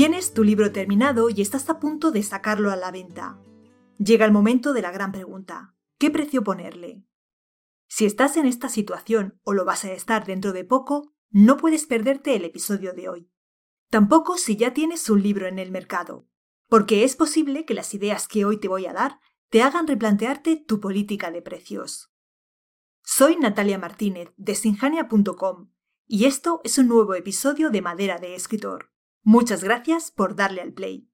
Tienes tu libro terminado y estás a punto de sacarlo a la venta. Llega el momento de la gran pregunta. ¿Qué precio ponerle? Si estás en esta situación o lo vas a estar dentro de poco, no puedes perderte el episodio de hoy. Tampoco si ya tienes un libro en el mercado, porque es posible que las ideas que hoy te voy a dar te hagan replantearte tu política de precios. Soy Natalia Martínez de sinjania.com y esto es un nuevo episodio de Madera de Escritor. Muchas gracias por darle al play.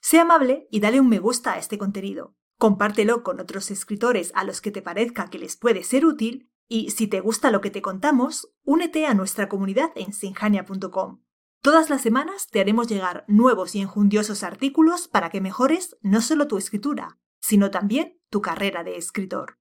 Sé amable y dale un me gusta a este contenido. Compártelo con otros escritores a los que te parezca que les puede ser útil y si te gusta lo que te contamos, únete a nuestra comunidad en sinjania.com. Todas las semanas te haremos llegar nuevos y enjundiosos artículos para que mejores no solo tu escritura, sino también tu carrera de escritor.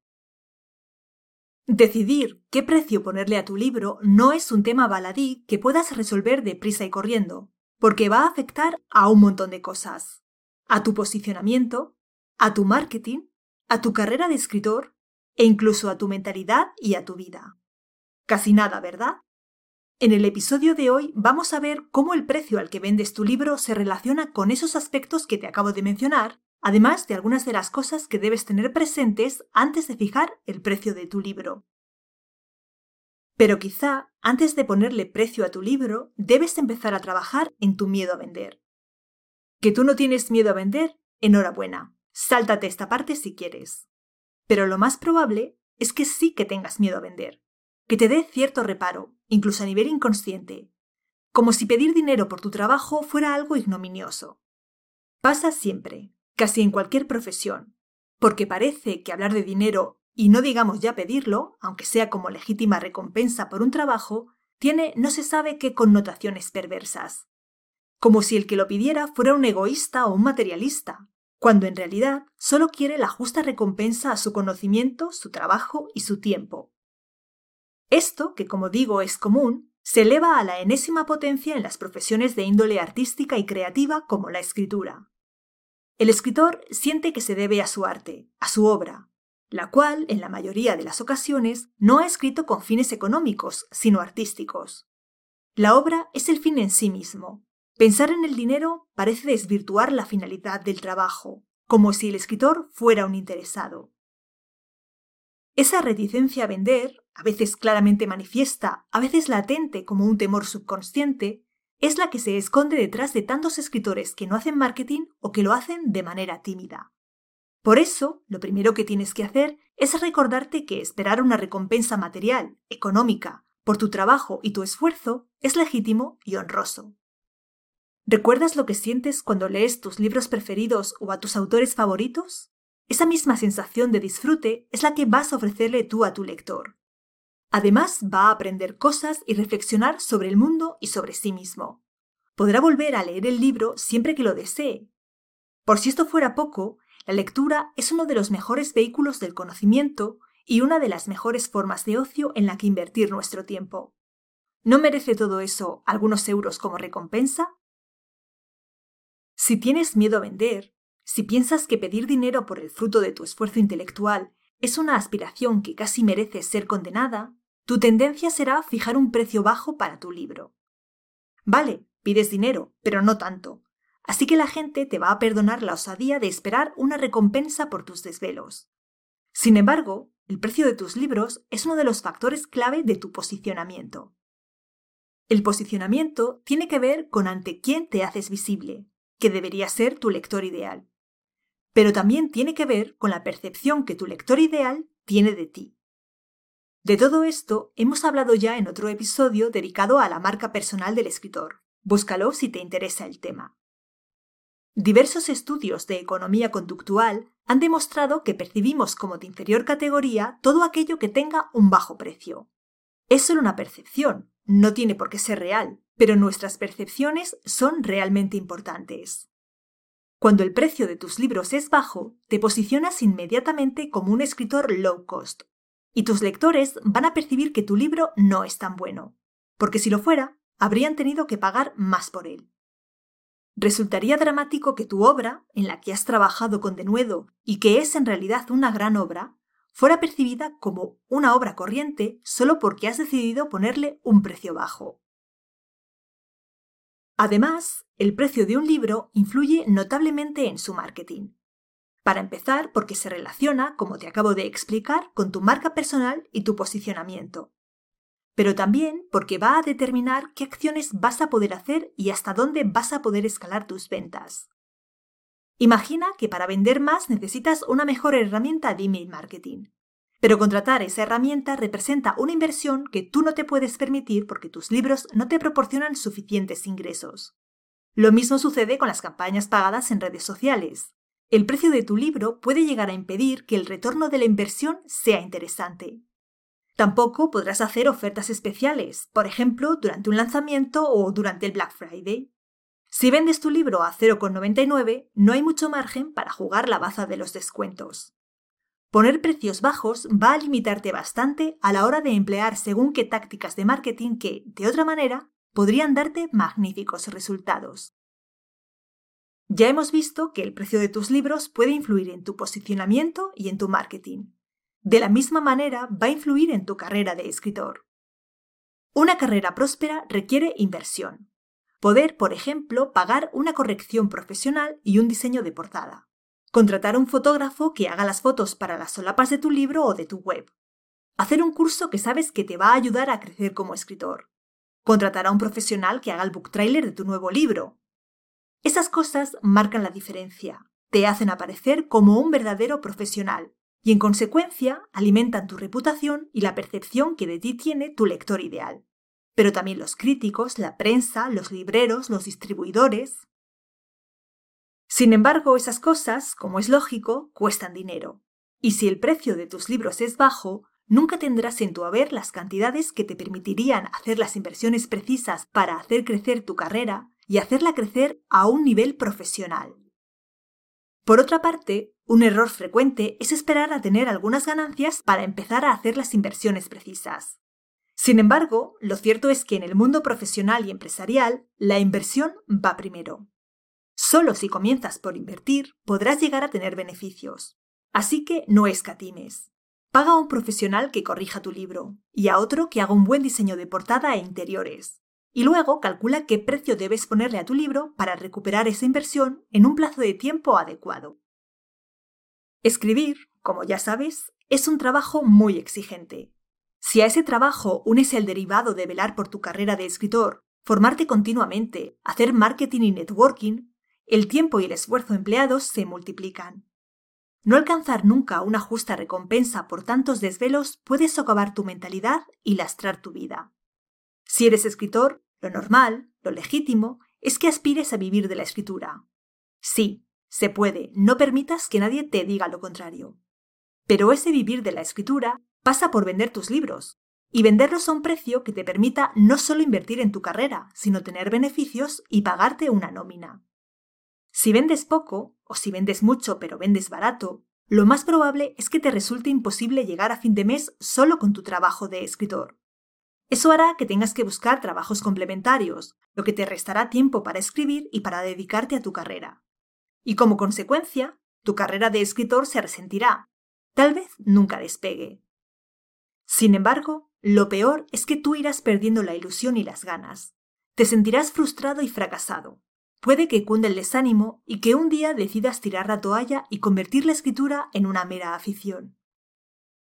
Decidir qué precio ponerle a tu libro no es un tema baladí que puedas resolver deprisa y corriendo porque va a afectar a un montón de cosas. A tu posicionamiento, a tu marketing, a tu carrera de escritor e incluso a tu mentalidad y a tu vida. Casi nada, ¿verdad? En el episodio de hoy vamos a ver cómo el precio al que vendes tu libro se relaciona con esos aspectos que te acabo de mencionar, además de algunas de las cosas que debes tener presentes antes de fijar el precio de tu libro. Pero quizá, antes de ponerle precio a tu libro, debes empezar a trabajar en tu miedo a vender. ¿Que tú no tienes miedo a vender? Enhorabuena. Sáltate esta parte si quieres. Pero lo más probable es que sí que tengas miedo a vender. Que te dé cierto reparo, incluso a nivel inconsciente. Como si pedir dinero por tu trabajo fuera algo ignominioso. Pasa siempre, casi en cualquier profesión, porque parece que hablar de dinero y no digamos ya pedirlo, aunque sea como legítima recompensa por un trabajo, tiene no se sabe qué connotaciones perversas. Como si el que lo pidiera fuera un egoísta o un materialista, cuando en realidad solo quiere la justa recompensa a su conocimiento, su trabajo y su tiempo. Esto, que como digo es común, se eleva a la enésima potencia en las profesiones de índole artística y creativa como la escritura. El escritor siente que se debe a su arte, a su obra, la cual, en la mayoría de las ocasiones, no ha escrito con fines económicos, sino artísticos. La obra es el fin en sí mismo. Pensar en el dinero parece desvirtuar la finalidad del trabajo, como si el escritor fuera un interesado. Esa reticencia a vender, a veces claramente manifiesta, a veces latente como un temor subconsciente, es la que se esconde detrás de tantos escritores que no hacen marketing o que lo hacen de manera tímida. Por eso, lo primero que tienes que hacer es recordarte que esperar una recompensa material, económica, por tu trabajo y tu esfuerzo es legítimo y honroso. ¿Recuerdas lo que sientes cuando lees tus libros preferidos o a tus autores favoritos? Esa misma sensación de disfrute es la que vas a ofrecerle tú a tu lector. Además, va a aprender cosas y reflexionar sobre el mundo y sobre sí mismo. Podrá volver a leer el libro siempre que lo desee. Por si esto fuera poco, la lectura es uno de los mejores vehículos del conocimiento y una de las mejores formas de ocio en la que invertir nuestro tiempo. ¿No merece todo eso algunos euros como recompensa? Si tienes miedo a vender, si piensas que pedir dinero por el fruto de tu esfuerzo intelectual es una aspiración que casi merece ser condenada, tu tendencia será fijar un precio bajo para tu libro. Vale, pides dinero, pero no tanto. Así que la gente te va a perdonar la osadía de esperar una recompensa por tus desvelos. Sin embargo, el precio de tus libros es uno de los factores clave de tu posicionamiento. El posicionamiento tiene que ver con ante quién te haces visible, que debería ser tu lector ideal. Pero también tiene que ver con la percepción que tu lector ideal tiene de ti. De todo esto hemos hablado ya en otro episodio dedicado a la marca personal del escritor. Búscalo si te interesa el tema. Diversos estudios de economía conductual han demostrado que percibimos como de inferior categoría todo aquello que tenga un bajo precio. Es solo una percepción, no tiene por qué ser real, pero nuestras percepciones son realmente importantes. Cuando el precio de tus libros es bajo, te posicionas inmediatamente como un escritor low cost, y tus lectores van a percibir que tu libro no es tan bueno, porque si lo fuera, habrían tenido que pagar más por él. Resultaría dramático que tu obra, en la que has trabajado con denuedo y que es en realidad una gran obra, fuera percibida como una obra corriente solo porque has decidido ponerle un precio bajo. Además, el precio de un libro influye notablemente en su marketing. Para empezar, porque se relaciona, como te acabo de explicar, con tu marca personal y tu posicionamiento. Pero también porque va a determinar qué acciones vas a poder hacer y hasta dónde vas a poder escalar tus ventas. Imagina que para vender más necesitas una mejor herramienta de email marketing. Pero contratar esa herramienta representa una inversión que tú no te puedes permitir porque tus libros no te proporcionan suficientes ingresos. Lo mismo sucede con las campañas pagadas en redes sociales. El precio de tu libro puede llegar a impedir que el retorno de la inversión sea interesante. Tampoco podrás hacer ofertas especiales, por ejemplo, durante un lanzamiento o durante el Black Friday. Si vendes tu libro a 0,99, no hay mucho margen para jugar la baza de los descuentos. Poner precios bajos va a limitarte bastante a la hora de emplear según qué tácticas de marketing que, de otra manera, podrían darte magníficos resultados. Ya hemos visto que el precio de tus libros puede influir en tu posicionamiento y en tu marketing. De la misma manera va a influir en tu carrera de escritor. Una carrera próspera requiere inversión. Poder, por ejemplo, pagar una corrección profesional y un diseño de portada. Contratar a un fotógrafo que haga las fotos para las solapas de tu libro o de tu web. Hacer un curso que sabes que te va a ayudar a crecer como escritor. Contratar a un profesional que haga el book trailer de tu nuevo libro. Esas cosas marcan la diferencia, te hacen aparecer como un verdadero profesional y en consecuencia alimentan tu reputación y la percepción que de ti tiene tu lector ideal pero también los críticos, la prensa, los libreros, los distribuidores. Sin embargo, esas cosas, como es lógico, cuestan dinero. Y si el precio de tus libros es bajo, nunca tendrás en tu haber las cantidades que te permitirían hacer las inversiones precisas para hacer crecer tu carrera y hacerla crecer a un nivel profesional. Por otra parte, un error frecuente es esperar a tener algunas ganancias para empezar a hacer las inversiones precisas. Sin embargo, lo cierto es que en el mundo profesional y empresarial, la inversión va primero. Solo si comienzas por invertir, podrás llegar a tener beneficios. Así que no escatimes. Paga a un profesional que corrija tu libro y a otro que haga un buen diseño de portada e interiores. Y luego calcula qué precio debes ponerle a tu libro para recuperar esa inversión en un plazo de tiempo adecuado. Escribir, como ya sabes, es un trabajo muy exigente si a ese trabajo unes el derivado de velar por tu carrera de escritor, formarte continuamente, hacer marketing y networking, el tiempo y el esfuerzo empleados se multiplican. No alcanzar nunca una justa recompensa por tantos desvelos puede socavar tu mentalidad y lastrar tu vida. Si eres escritor, lo normal, lo legítimo, es que aspires a vivir de la escritura. Sí, se puede, no permitas que nadie te diga lo contrario. Pero ese vivir de la escritura pasa por vender tus libros y venderlos a un precio que te permita no solo invertir en tu carrera, sino tener beneficios y pagarte una nómina. Si vendes poco, o si vendes mucho pero vendes barato, lo más probable es que te resulte imposible llegar a fin de mes solo con tu trabajo de escritor. Eso hará que tengas que buscar trabajos complementarios, lo que te restará tiempo para escribir y para dedicarte a tu carrera. Y como consecuencia, tu carrera de escritor se resentirá. Tal vez nunca despegue. Sin embargo, lo peor es que tú irás perdiendo la ilusión y las ganas. Te sentirás frustrado y fracasado. Puede que cunde el desánimo y que un día decidas tirar la toalla y convertir la escritura en una mera afición.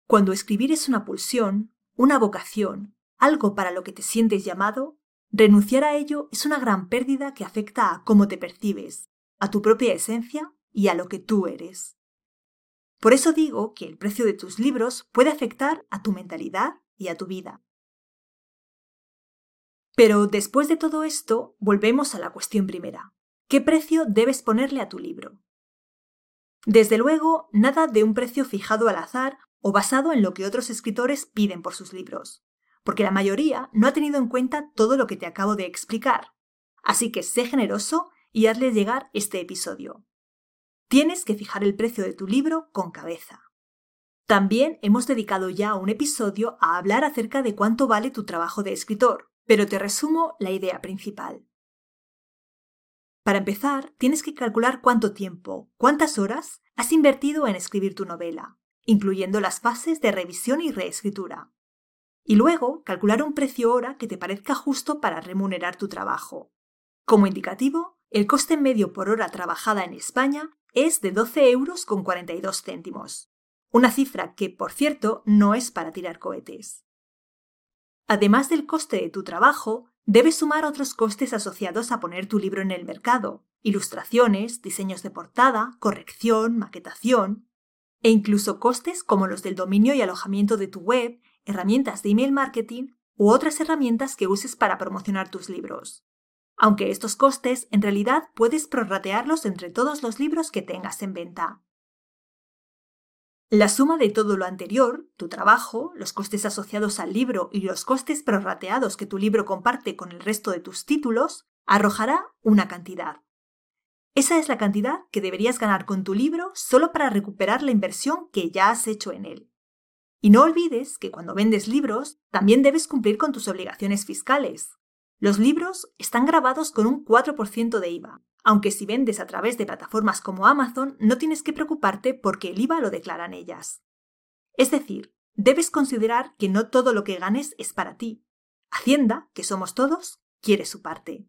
Cuando escribir es una pulsión, una vocación, algo para lo que te sientes llamado, renunciar a ello es una gran pérdida que afecta a cómo te percibes, a tu propia esencia y a lo que tú eres. Por eso digo que el precio de tus libros puede afectar a tu mentalidad y a tu vida. Pero después de todo esto, volvemos a la cuestión primera. ¿Qué precio debes ponerle a tu libro? Desde luego, nada de un precio fijado al azar o basado en lo que otros escritores piden por sus libros, porque la mayoría no ha tenido en cuenta todo lo que te acabo de explicar. Así que sé generoso y hazle llegar este episodio. Tienes que fijar el precio de tu libro con cabeza. También hemos dedicado ya un episodio a hablar acerca de cuánto vale tu trabajo de escritor, pero te resumo la idea principal. Para empezar, tienes que calcular cuánto tiempo, cuántas horas has invertido en escribir tu novela, incluyendo las fases de revisión y reescritura. Y luego, calcular un precio hora que te parezca justo para remunerar tu trabajo. Como indicativo, el coste medio por hora trabajada en España es de 12 euros con 42 céntimos. Una cifra que, por cierto, no es para tirar cohetes. Además del coste de tu trabajo, debes sumar otros costes asociados a poner tu libro en el mercado, ilustraciones, diseños de portada, corrección, maquetación, e incluso costes como los del dominio y alojamiento de tu web, herramientas de email marketing u otras herramientas que uses para promocionar tus libros. Aunque estos costes en realidad puedes prorratearlos entre todos los libros que tengas en venta. La suma de todo lo anterior, tu trabajo, los costes asociados al libro y los costes prorrateados que tu libro comparte con el resto de tus títulos, arrojará una cantidad. Esa es la cantidad que deberías ganar con tu libro solo para recuperar la inversión que ya has hecho en él. Y no olvides que cuando vendes libros, también debes cumplir con tus obligaciones fiscales. Los libros están grabados con un 4% de IVA, aunque si vendes a través de plataformas como Amazon no tienes que preocuparte porque el IVA lo declaran ellas. Es decir, debes considerar que no todo lo que ganes es para ti. Hacienda, que somos todos, quiere su parte.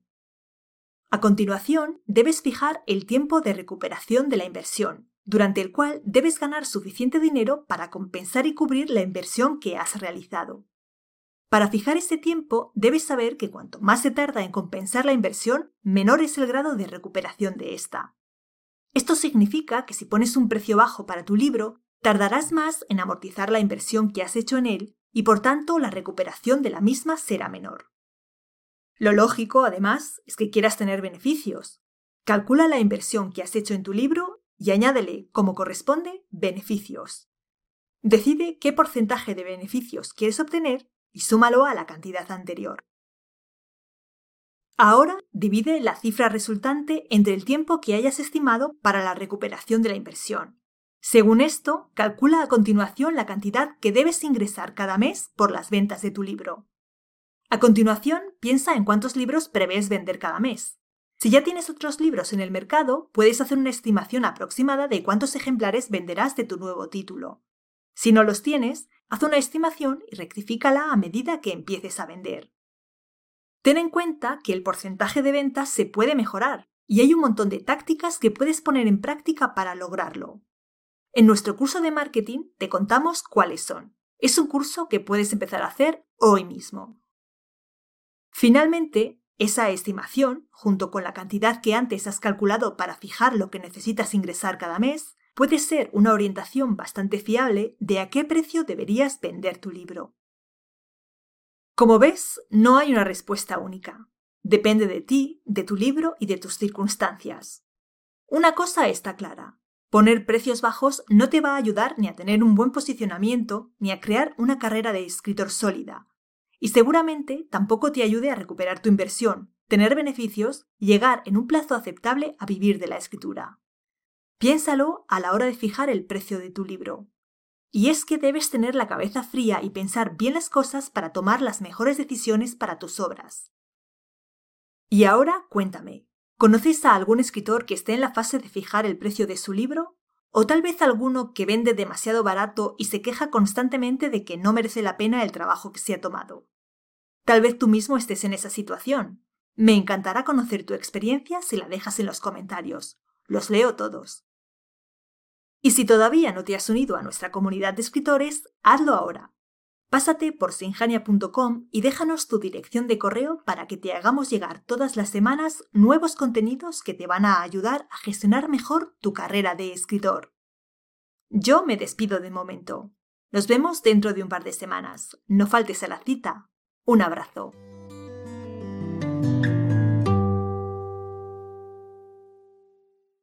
A continuación, debes fijar el tiempo de recuperación de la inversión, durante el cual debes ganar suficiente dinero para compensar y cubrir la inversión que has realizado. Para fijar este tiempo, debes saber que cuanto más se tarda en compensar la inversión, menor es el grado de recuperación de esta. Esto significa que si pones un precio bajo para tu libro, tardarás más en amortizar la inversión que has hecho en él y por tanto la recuperación de la misma será menor. Lo lógico, además, es que quieras tener beneficios. Calcula la inversión que has hecho en tu libro y añádele, como corresponde, beneficios. Decide qué porcentaje de beneficios quieres obtener y súmalo a la cantidad anterior. Ahora divide la cifra resultante entre el tiempo que hayas estimado para la recuperación de la inversión. Según esto, calcula a continuación la cantidad que debes ingresar cada mes por las ventas de tu libro. A continuación, piensa en cuántos libros prevés vender cada mes. Si ya tienes otros libros en el mercado, puedes hacer una estimación aproximada de cuántos ejemplares venderás de tu nuevo título. Si no los tienes, haz una estimación y rectifícala a medida que empieces a vender. Ten en cuenta que el porcentaje de ventas se puede mejorar y hay un montón de tácticas que puedes poner en práctica para lograrlo. En nuestro curso de marketing te contamos cuáles son. Es un curso que puedes empezar a hacer hoy mismo. Finalmente, esa estimación, junto con la cantidad que antes has calculado para fijar lo que necesitas ingresar cada mes, puede ser una orientación bastante fiable de a qué precio deberías vender tu libro. Como ves, no hay una respuesta única. Depende de ti, de tu libro y de tus circunstancias. Una cosa está clara. Poner precios bajos no te va a ayudar ni a tener un buen posicionamiento ni a crear una carrera de escritor sólida. Y seguramente tampoco te ayude a recuperar tu inversión, tener beneficios y llegar en un plazo aceptable a vivir de la escritura. Piénsalo a la hora de fijar el precio de tu libro. Y es que debes tener la cabeza fría y pensar bien las cosas para tomar las mejores decisiones para tus obras. Y ahora cuéntame, ¿conoces a algún escritor que esté en la fase de fijar el precio de su libro? ¿O tal vez alguno que vende demasiado barato y se queja constantemente de que no merece la pena el trabajo que se ha tomado? Tal vez tú mismo estés en esa situación. Me encantará conocer tu experiencia si la dejas en los comentarios. Los leo todos. Y si todavía no te has unido a nuestra comunidad de escritores, hazlo ahora. Pásate por sinjania.com y déjanos tu dirección de correo para que te hagamos llegar todas las semanas nuevos contenidos que te van a ayudar a gestionar mejor tu carrera de escritor. Yo me despido de momento. Nos vemos dentro de un par de semanas. No faltes a la cita. Un abrazo.